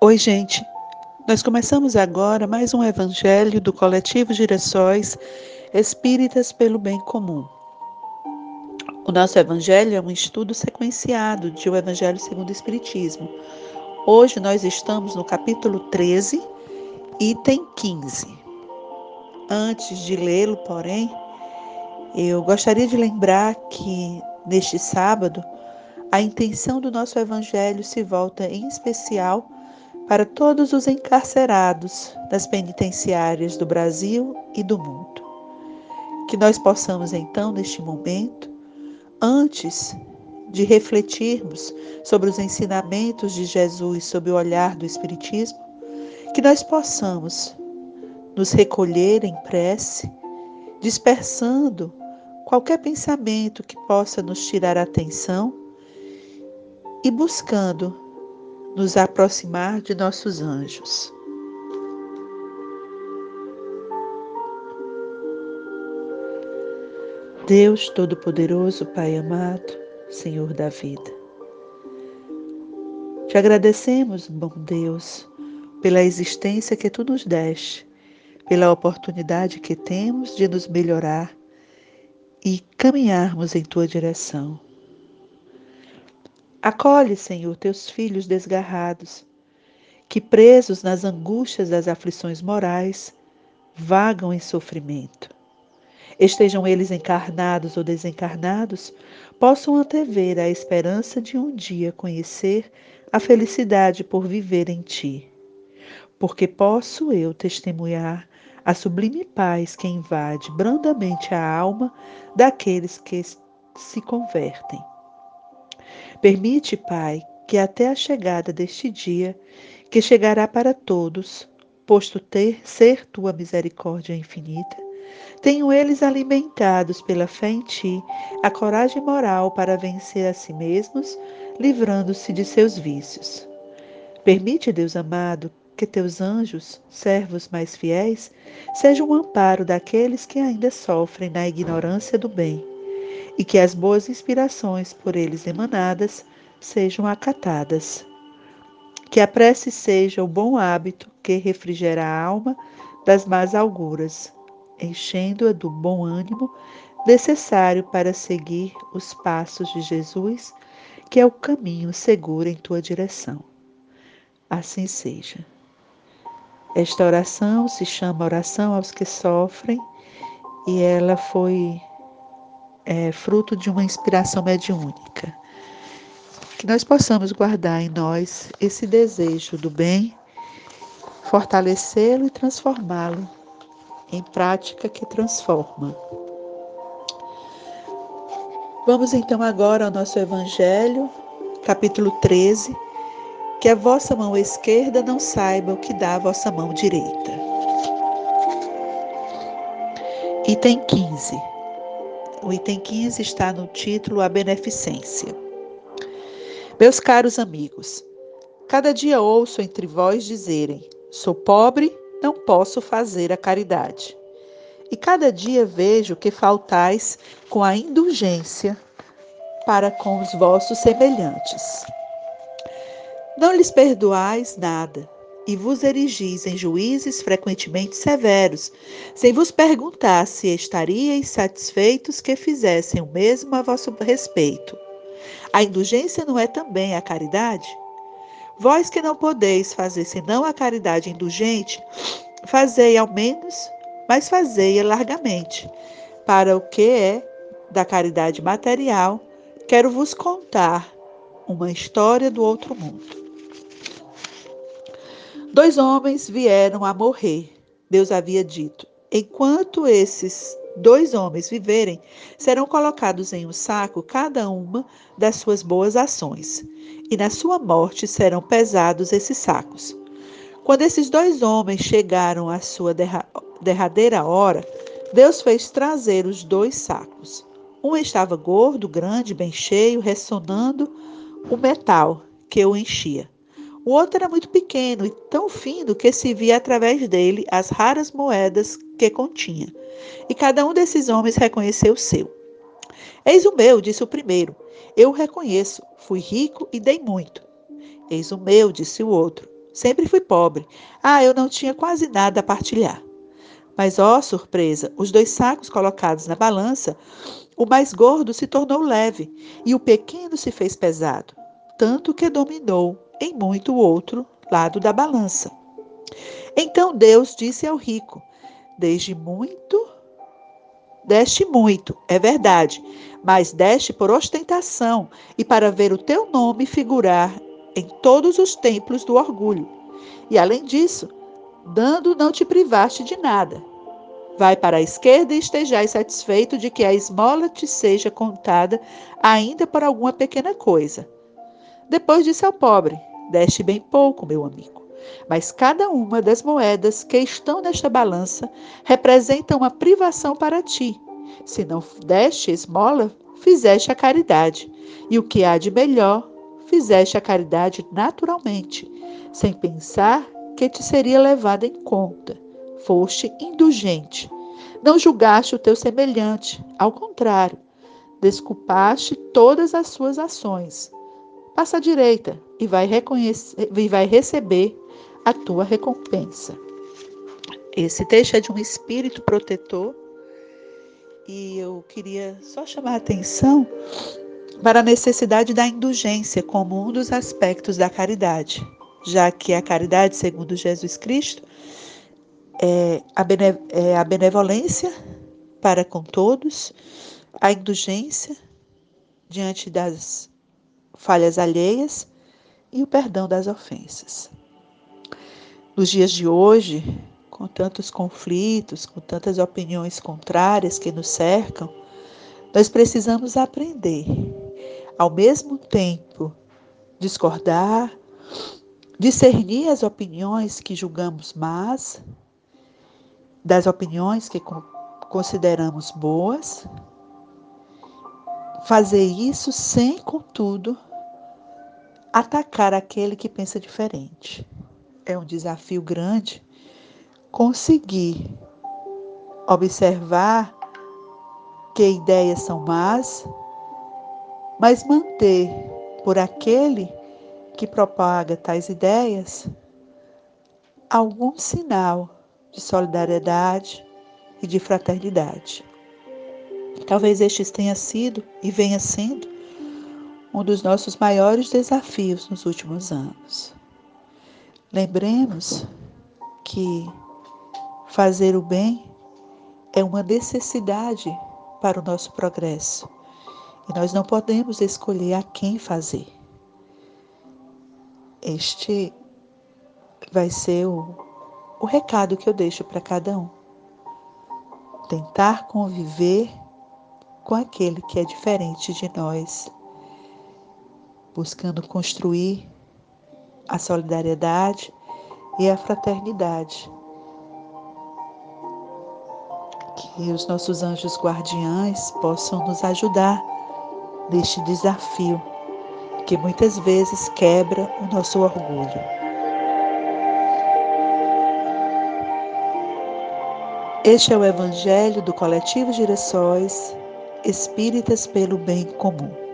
Oi, gente. Nós começamos agora mais um evangelho do coletivo Girassóis Espíritas pelo Bem Comum. O nosso evangelho é um estudo sequenciado de O Evangelho segundo o Espiritismo. Hoje nós estamos no capítulo 13, item 15. Antes de lê-lo, porém, eu gostaria de lembrar que neste sábado a intenção do nosso evangelho se volta em especial para todos os encarcerados das penitenciárias do Brasil e do mundo. Que nós possamos então, neste momento, antes de refletirmos sobre os ensinamentos de Jesus sob o olhar do Espiritismo, que nós possamos nos recolher em prece, dispersando qualquer pensamento que possa nos tirar a atenção e buscando nos aproximar de nossos anjos. Deus Todo-Poderoso, Pai amado, Senhor da vida. Te agradecemos, bom Deus, pela existência que tu nos deste, pela oportunidade que temos de nos melhorar e caminharmos em tua direção. Acolhe, Senhor, teus filhos desgarrados, que presos nas angústias das aflições morais, vagam em sofrimento. Estejam eles encarnados ou desencarnados, possam antever a esperança de um dia conhecer a felicidade por viver em ti. Porque posso eu testemunhar a sublime paz que invade brandamente a alma daqueles que se convertem Permite, Pai, que até a chegada deste dia, que chegará para todos, posto ter ser tua misericórdia infinita, tenham eles alimentados pela fé em ti a coragem moral para vencer a si mesmos, livrando-se de seus vícios. Permite, Deus amado, que teus anjos, servos mais fiéis, sejam um amparo daqueles que ainda sofrem na ignorância do bem e que as boas inspirações por eles emanadas sejam acatadas. Que a prece seja o bom hábito que refrigera a alma das más auguras, enchendo-a do bom ânimo necessário para seguir os passos de Jesus, que é o caminho seguro em tua direção. Assim seja. Esta oração se chama Oração aos que Sofrem e ela foi é, fruto de uma inspiração mediúnica. Que nós possamos guardar em nós esse desejo do bem, fortalecê-lo e transformá-lo em prática que transforma. Vamos então agora ao nosso Evangelho, capítulo 13. Que a vossa mão esquerda não saiba o que dá a vossa mão direita. Item 15. O item 15 está no título A Beneficência. Meus caros amigos, cada dia ouço entre vós dizerem: sou pobre, não posso fazer a caridade. E cada dia vejo que faltais com a indulgência para com os vossos semelhantes. Não lhes perdoais nada, e vos erigis em juízes frequentemente severos, sem vos perguntar se estaríeis satisfeitos que fizessem o mesmo a vosso respeito. A indulgência não é também a caridade? Vós que não podeis fazer senão a caridade indulgente, fazei ao menos, mas fazei-a largamente. Para o que é da caridade material, quero vos contar uma história do outro mundo. Dois homens vieram a morrer. Deus havia dito: enquanto esses dois homens viverem, serão colocados em um saco cada uma das suas boas ações, e na sua morte serão pesados esses sacos. Quando esses dois homens chegaram à sua derradeira hora, Deus fez trazer os dois sacos. Um estava gordo, grande, bem cheio, ressonando o metal que o enchia. O outro era muito pequeno e tão fino que se via através dele as raras moedas que continha. E cada um desses homens reconheceu o seu. Eis o meu, disse o primeiro. Eu o reconheço. Fui rico e dei muito. Eis o meu, disse o outro. Sempre fui pobre. Ah, eu não tinha quase nada a partilhar. Mas, ó surpresa, os dois sacos colocados na balança, o mais gordo se tornou leve e o pequeno se fez pesado, tanto que dominou em muito outro lado da balança. Então Deus disse ao rico: Desde muito, deste muito, é verdade, mas deste por ostentação e para ver o teu nome figurar em todos os templos do orgulho. E além disso, dando não te privaste de nada. Vai para a esquerda e estejais satisfeito de que a esmola te seja contada ainda por alguma pequena coisa. Depois disse ao pobre: Deste bem pouco, meu amigo. Mas cada uma das moedas que estão nesta balança representa uma privação para ti. Se não deste esmola, fizeste a caridade. E o que há de melhor, fizeste a caridade naturalmente, sem pensar que te seria levada em conta. Foste indulgente. Não julgaste o teu semelhante, ao contrário, desculpaste todas as suas ações. Passa à direita e vai, reconhecer, e vai receber a tua recompensa. Esse texto é de um espírito protetor e eu queria só chamar a atenção para a necessidade da indulgência como um dos aspectos da caridade, já que a caridade, segundo Jesus Cristo, é a, é a benevolência para com todos, a indulgência diante das falhas alheias e o perdão das ofensas. Nos dias de hoje, com tantos conflitos, com tantas opiniões contrárias que nos cercam, nós precisamos aprender, ao mesmo tempo, discordar, discernir as opiniões que julgamos más, das opiniões que consideramos boas, fazer isso sem, contudo, atacar aquele que pensa diferente. É um desafio grande conseguir observar que ideias são más, mas manter por aquele que propaga tais ideias algum sinal de solidariedade e de fraternidade. Talvez este tenha sido e venha sendo um dos nossos maiores desafios nos últimos anos. Lembremos que fazer o bem é uma necessidade para o nosso progresso e nós não podemos escolher a quem fazer. Este vai ser o, o recado que eu deixo para cada um. Tentar conviver com aquele que é diferente de nós buscando construir a solidariedade e a fraternidade. Que os nossos anjos guardiães possam nos ajudar neste desafio que muitas vezes quebra o nosso orgulho. Este é o Evangelho do Coletivo Girassóis Espíritas pelo Bem Comum.